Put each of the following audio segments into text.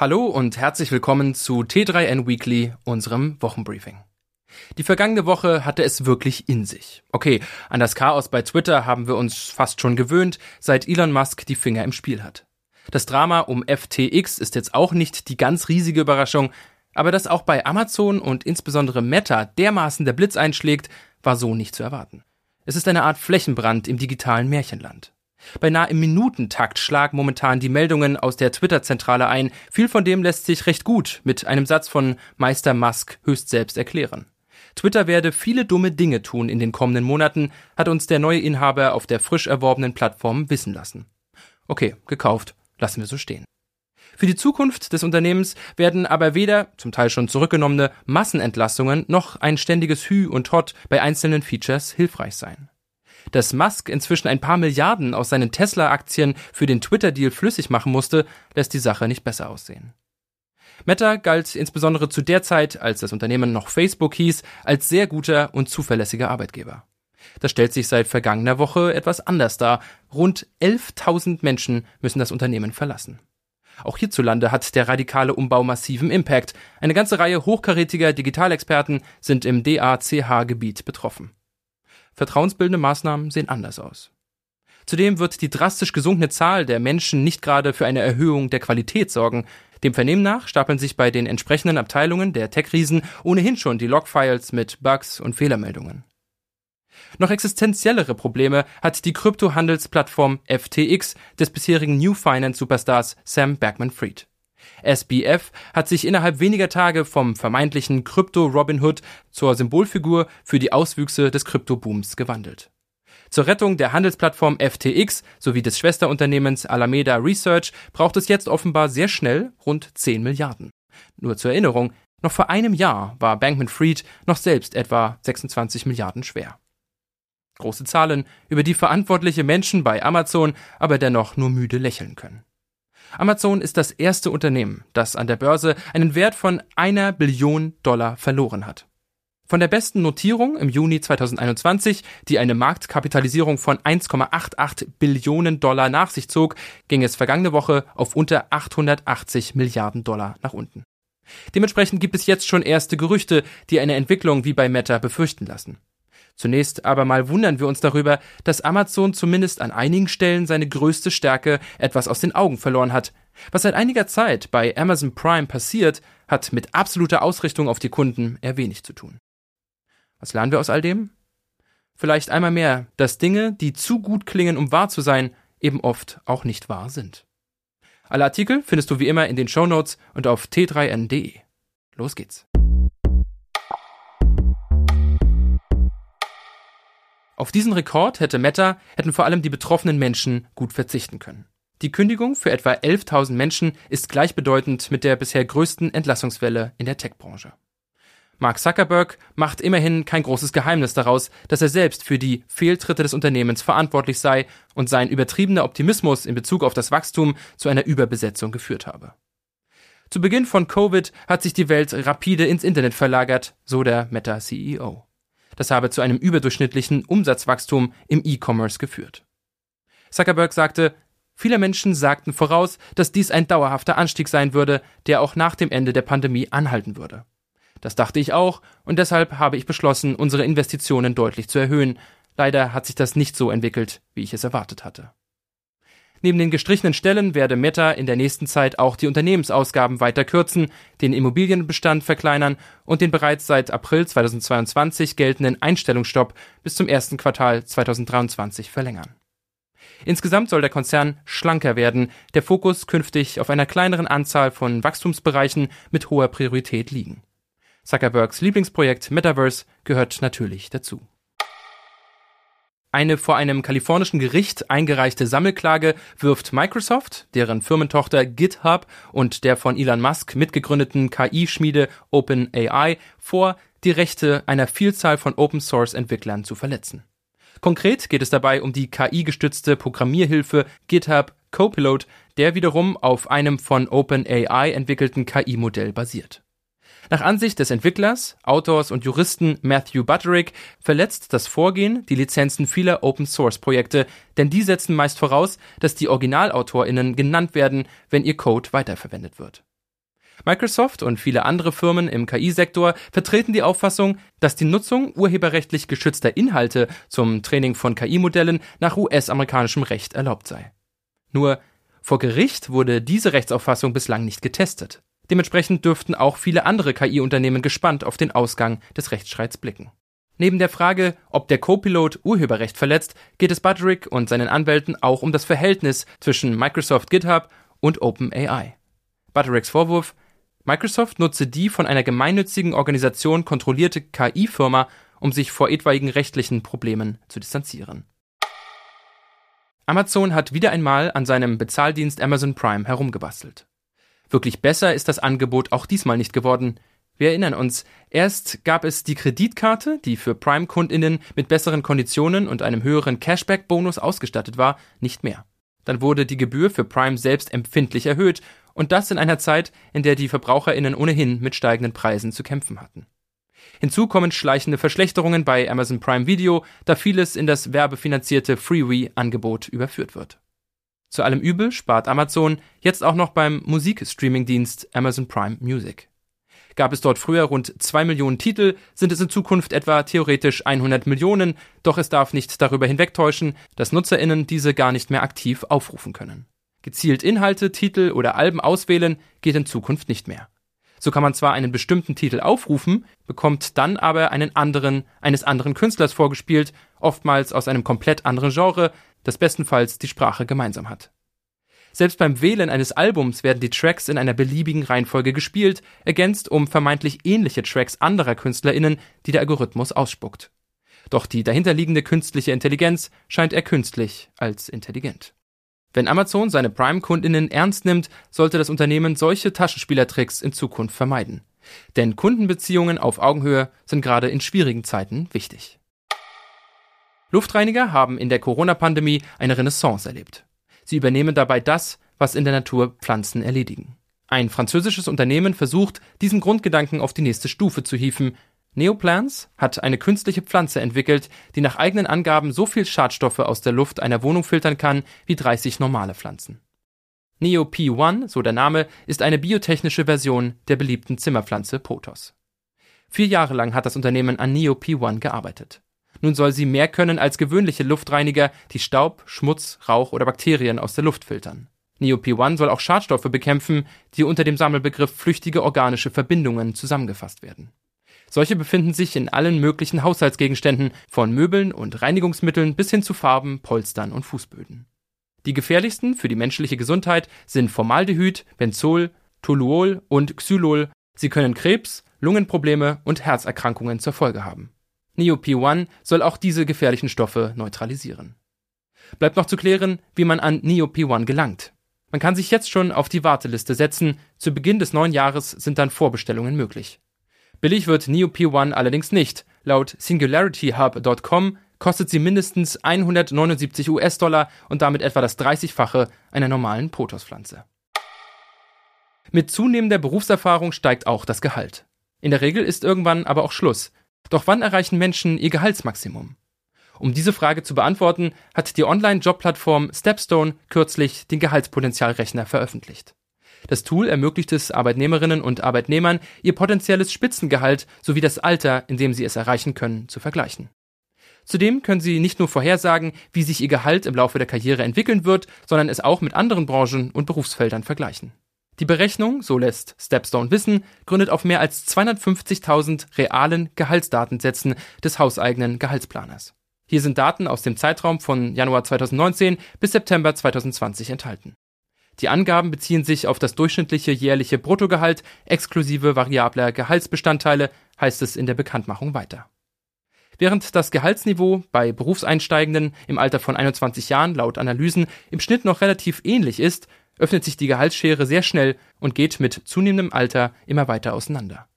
Hallo und herzlich willkommen zu T3N Weekly, unserem Wochenbriefing. Die vergangene Woche hatte es wirklich in sich. Okay, an das Chaos bei Twitter haben wir uns fast schon gewöhnt, seit Elon Musk die Finger im Spiel hat. Das Drama um FTX ist jetzt auch nicht die ganz riesige Überraschung, aber dass auch bei Amazon und insbesondere Meta dermaßen der Blitz einschlägt, war so nicht zu erwarten. Es ist eine Art Flächenbrand im digitalen Märchenland. Beinahe im Minutentakt schlagen momentan die Meldungen aus der Twitter-Zentrale ein. Viel von dem lässt sich recht gut mit einem Satz von Meister Musk höchst selbst erklären. Twitter werde viele dumme Dinge tun in den kommenden Monaten, hat uns der neue Inhaber auf der frisch erworbenen Plattform wissen lassen. Okay, gekauft, lassen wir so stehen. Für die Zukunft des Unternehmens werden aber weder, zum Teil schon zurückgenommene, Massenentlassungen noch ein ständiges Hü und Hot bei einzelnen Features hilfreich sein. Dass Musk inzwischen ein paar Milliarden aus seinen Tesla-Aktien für den Twitter-Deal flüssig machen musste, lässt die Sache nicht besser aussehen. Meta galt insbesondere zu der Zeit, als das Unternehmen noch Facebook hieß, als sehr guter und zuverlässiger Arbeitgeber. Das stellt sich seit vergangener Woche etwas anders dar. Rund 11.000 Menschen müssen das Unternehmen verlassen. Auch hierzulande hat der radikale Umbau massiven Impact. Eine ganze Reihe hochkarätiger Digitalexperten sind im DACH-Gebiet betroffen. Vertrauensbildende Maßnahmen sehen anders aus. Zudem wird die drastisch gesunkene Zahl der Menschen nicht gerade für eine Erhöhung der Qualität sorgen. Dem Vernehmen nach stapeln sich bei den entsprechenden Abteilungen der Tech-Riesen ohnehin schon die Logfiles mit Bugs und Fehlermeldungen. Noch existenziellere Probleme hat die Kryptohandelsplattform FTX des bisherigen New Finance Superstars Sam Backman-Fried. SBF hat sich innerhalb weniger Tage vom vermeintlichen Krypto-Robin Hood zur Symbolfigur für die Auswüchse des Kryptobooms gewandelt. Zur Rettung der Handelsplattform FTX sowie des Schwesterunternehmens Alameda Research braucht es jetzt offenbar sehr schnell rund 10 Milliarden. Nur zur Erinnerung, noch vor einem Jahr war Bankman-Fried noch selbst etwa 26 Milliarden schwer. Große Zahlen, über die verantwortliche Menschen bei Amazon aber dennoch nur müde lächeln können. Amazon ist das erste Unternehmen, das an der Börse einen Wert von einer Billion Dollar verloren hat. Von der besten Notierung im Juni 2021, die eine Marktkapitalisierung von 1,88 Billionen Dollar nach sich zog, ging es vergangene Woche auf unter 880 Milliarden Dollar nach unten. Dementsprechend gibt es jetzt schon erste Gerüchte, die eine Entwicklung wie bei Meta befürchten lassen. Zunächst aber mal wundern wir uns darüber, dass Amazon zumindest an einigen Stellen seine größte Stärke etwas aus den Augen verloren hat. Was seit einiger Zeit bei Amazon Prime passiert, hat mit absoluter Ausrichtung auf die Kunden eher wenig zu tun. Was lernen wir aus all dem? Vielleicht einmal mehr, dass Dinge, die zu gut klingen, um wahr zu sein, eben oft auch nicht wahr sind. Alle Artikel findest du wie immer in den Show Notes und auf t3n.de. Los geht's. Auf diesen Rekord hätte Meta, hätten vor allem die betroffenen Menschen gut verzichten können. Die Kündigung für etwa 11.000 Menschen ist gleichbedeutend mit der bisher größten Entlassungswelle in der Tech-Branche. Mark Zuckerberg macht immerhin kein großes Geheimnis daraus, dass er selbst für die Fehltritte des Unternehmens verantwortlich sei und sein übertriebener Optimismus in Bezug auf das Wachstum zu einer Überbesetzung geführt habe. Zu Beginn von Covid hat sich die Welt rapide ins Internet verlagert, so der Meta-CEO. Das habe zu einem überdurchschnittlichen Umsatzwachstum im E-Commerce geführt. Zuckerberg sagte, viele Menschen sagten voraus, dass dies ein dauerhafter Anstieg sein würde, der auch nach dem Ende der Pandemie anhalten würde. Das dachte ich auch, und deshalb habe ich beschlossen, unsere Investitionen deutlich zu erhöhen. Leider hat sich das nicht so entwickelt, wie ich es erwartet hatte. Neben den gestrichenen Stellen werde Meta in der nächsten Zeit auch die Unternehmensausgaben weiter kürzen, den Immobilienbestand verkleinern und den bereits seit April 2022 geltenden Einstellungsstopp bis zum ersten Quartal 2023 verlängern. Insgesamt soll der Konzern schlanker werden, der Fokus künftig auf einer kleineren Anzahl von Wachstumsbereichen mit hoher Priorität liegen. Zuckerbergs Lieblingsprojekt Metaverse gehört natürlich dazu. Eine vor einem kalifornischen Gericht eingereichte Sammelklage wirft Microsoft, deren Firmentochter GitHub und der von Elon Musk mitgegründeten KI-Schmiede OpenAI vor, die Rechte einer Vielzahl von Open-Source-Entwicklern zu verletzen. Konkret geht es dabei um die KI-gestützte Programmierhilfe GitHub Copilot, der wiederum auf einem von OpenAI entwickelten KI-Modell basiert. Nach Ansicht des Entwicklers, Autors und Juristen Matthew Butterick verletzt das Vorgehen die Lizenzen vieler Open-Source-Projekte, denn die setzen meist voraus, dass die OriginalautorInnen genannt werden, wenn ihr Code weiterverwendet wird. Microsoft und viele andere Firmen im KI-Sektor vertreten die Auffassung, dass die Nutzung urheberrechtlich geschützter Inhalte zum Training von KI-Modellen nach US-amerikanischem Recht erlaubt sei. Nur vor Gericht wurde diese Rechtsauffassung bislang nicht getestet. Dementsprechend dürften auch viele andere KI-Unternehmen gespannt auf den Ausgang des Rechtsstreits blicken. Neben der Frage, ob der Copilot Urheberrecht verletzt, geht es Budrick und seinen Anwälten auch um das Verhältnis zwischen Microsoft GitHub und OpenAI. Buttericks Vorwurf, Microsoft nutze die von einer gemeinnützigen Organisation kontrollierte KI-Firma, um sich vor etwaigen rechtlichen Problemen zu distanzieren. Amazon hat wieder einmal an seinem Bezahldienst Amazon Prime herumgebastelt. Wirklich besser ist das Angebot auch diesmal nicht geworden. Wir erinnern uns, erst gab es die Kreditkarte, die für Prime-Kundinnen mit besseren Konditionen und einem höheren Cashback-Bonus ausgestattet war, nicht mehr. Dann wurde die Gebühr für Prime selbst empfindlich erhöht und das in einer Zeit, in der die Verbraucherinnen ohnehin mit steigenden Preisen zu kämpfen hatten. Hinzu kommen schleichende Verschlechterungen bei Amazon Prime Video, da vieles in das werbefinanzierte Freewee-Angebot überführt wird. Zu allem Übel spart Amazon jetzt auch noch beim Musikstreaming-Dienst Amazon Prime Music. Gab es dort früher rund zwei Millionen Titel, sind es in Zukunft etwa theoretisch 100 Millionen, doch es darf nicht darüber hinwegtäuschen, dass NutzerInnen diese gar nicht mehr aktiv aufrufen können. Gezielt Inhalte, Titel oder Alben auswählen geht in Zukunft nicht mehr. So kann man zwar einen bestimmten Titel aufrufen, bekommt dann aber einen anderen, eines anderen Künstlers vorgespielt, oftmals aus einem komplett anderen Genre, das bestenfalls die Sprache gemeinsam hat. Selbst beim Wählen eines Albums werden die Tracks in einer beliebigen Reihenfolge gespielt, ergänzt um vermeintlich ähnliche Tracks anderer KünstlerInnen, die der Algorithmus ausspuckt. Doch die dahinterliegende künstliche Intelligenz scheint eher künstlich als intelligent. Wenn Amazon seine Prime-Kundinnen ernst nimmt, sollte das Unternehmen solche Taschenspielertricks in Zukunft vermeiden. Denn Kundenbeziehungen auf Augenhöhe sind gerade in schwierigen Zeiten wichtig. Luftreiniger haben in der Corona-Pandemie eine Renaissance erlebt. Sie übernehmen dabei das, was in der Natur Pflanzen erledigen. Ein französisches Unternehmen versucht, diesen Grundgedanken auf die nächste Stufe zu hieven Neoplants hat eine künstliche Pflanze entwickelt, die nach eigenen Angaben so viel Schadstoffe aus der Luft einer Wohnung filtern kann wie 30 normale Pflanzen. NeoP1, so der Name, ist eine biotechnische Version der beliebten Zimmerpflanze Pothos. Vier Jahre lang hat das Unternehmen an NeoP1 gearbeitet. Nun soll sie mehr können als gewöhnliche Luftreiniger, die Staub, Schmutz, Rauch oder Bakterien aus der Luft filtern. NeoP1 soll auch Schadstoffe bekämpfen, die unter dem Sammelbegriff flüchtige organische Verbindungen zusammengefasst werden. Solche befinden sich in allen möglichen Haushaltsgegenständen, von Möbeln und Reinigungsmitteln bis hin zu Farben, Polstern und Fußböden. Die gefährlichsten für die menschliche Gesundheit sind Formaldehyd, Benzol, Toluol und Xylol. Sie können Krebs, Lungenprobleme und Herzerkrankungen zur Folge haben. NeoP1 soll auch diese gefährlichen Stoffe neutralisieren. Bleibt noch zu klären, wie man an NeoP1 gelangt. Man kann sich jetzt schon auf die Warteliste setzen. Zu Beginn des neuen Jahres sind dann Vorbestellungen möglich. Billig wird Neo P1 allerdings nicht. Laut SingularityHub.com kostet sie mindestens 179 US-Dollar und damit etwa das 30-fache einer normalen Pothos-Pflanze. Mit zunehmender Berufserfahrung steigt auch das Gehalt. In der Regel ist irgendwann aber auch Schluss. Doch wann erreichen Menschen ihr Gehaltsmaximum? Um diese Frage zu beantworten, hat die Online-Jobplattform Stepstone kürzlich den Gehaltspotenzialrechner veröffentlicht. Das Tool ermöglicht es Arbeitnehmerinnen und Arbeitnehmern, ihr potenzielles Spitzengehalt sowie das Alter, in dem sie es erreichen können, zu vergleichen. Zudem können sie nicht nur vorhersagen, wie sich ihr Gehalt im Laufe der Karriere entwickeln wird, sondern es auch mit anderen Branchen und Berufsfeldern vergleichen. Die Berechnung, so lässt Stepstone wissen, gründet auf mehr als 250.000 realen Gehaltsdatensätzen des hauseigenen Gehaltsplaners. Hier sind Daten aus dem Zeitraum von Januar 2019 bis September 2020 enthalten. Die Angaben beziehen sich auf das durchschnittliche jährliche Bruttogehalt exklusive variabler Gehaltsbestandteile, heißt es in der Bekanntmachung weiter. Während das Gehaltsniveau bei Berufseinsteigenden im Alter von 21 Jahren laut Analysen im Schnitt noch relativ ähnlich ist, öffnet sich die Gehaltsschere sehr schnell und geht mit zunehmendem Alter immer weiter auseinander.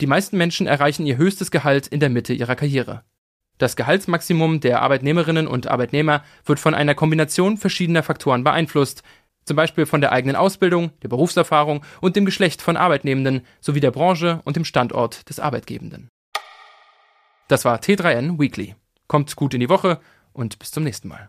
Die meisten Menschen erreichen ihr höchstes Gehalt in der Mitte ihrer Karriere. Das Gehaltsmaximum der Arbeitnehmerinnen und Arbeitnehmer wird von einer Kombination verschiedener Faktoren beeinflusst, zum Beispiel von der eigenen Ausbildung, der Berufserfahrung und dem Geschlecht von Arbeitnehmenden sowie der Branche und dem Standort des Arbeitgebenden. Das war T3N Weekly. Kommt gut in die Woche und bis zum nächsten Mal.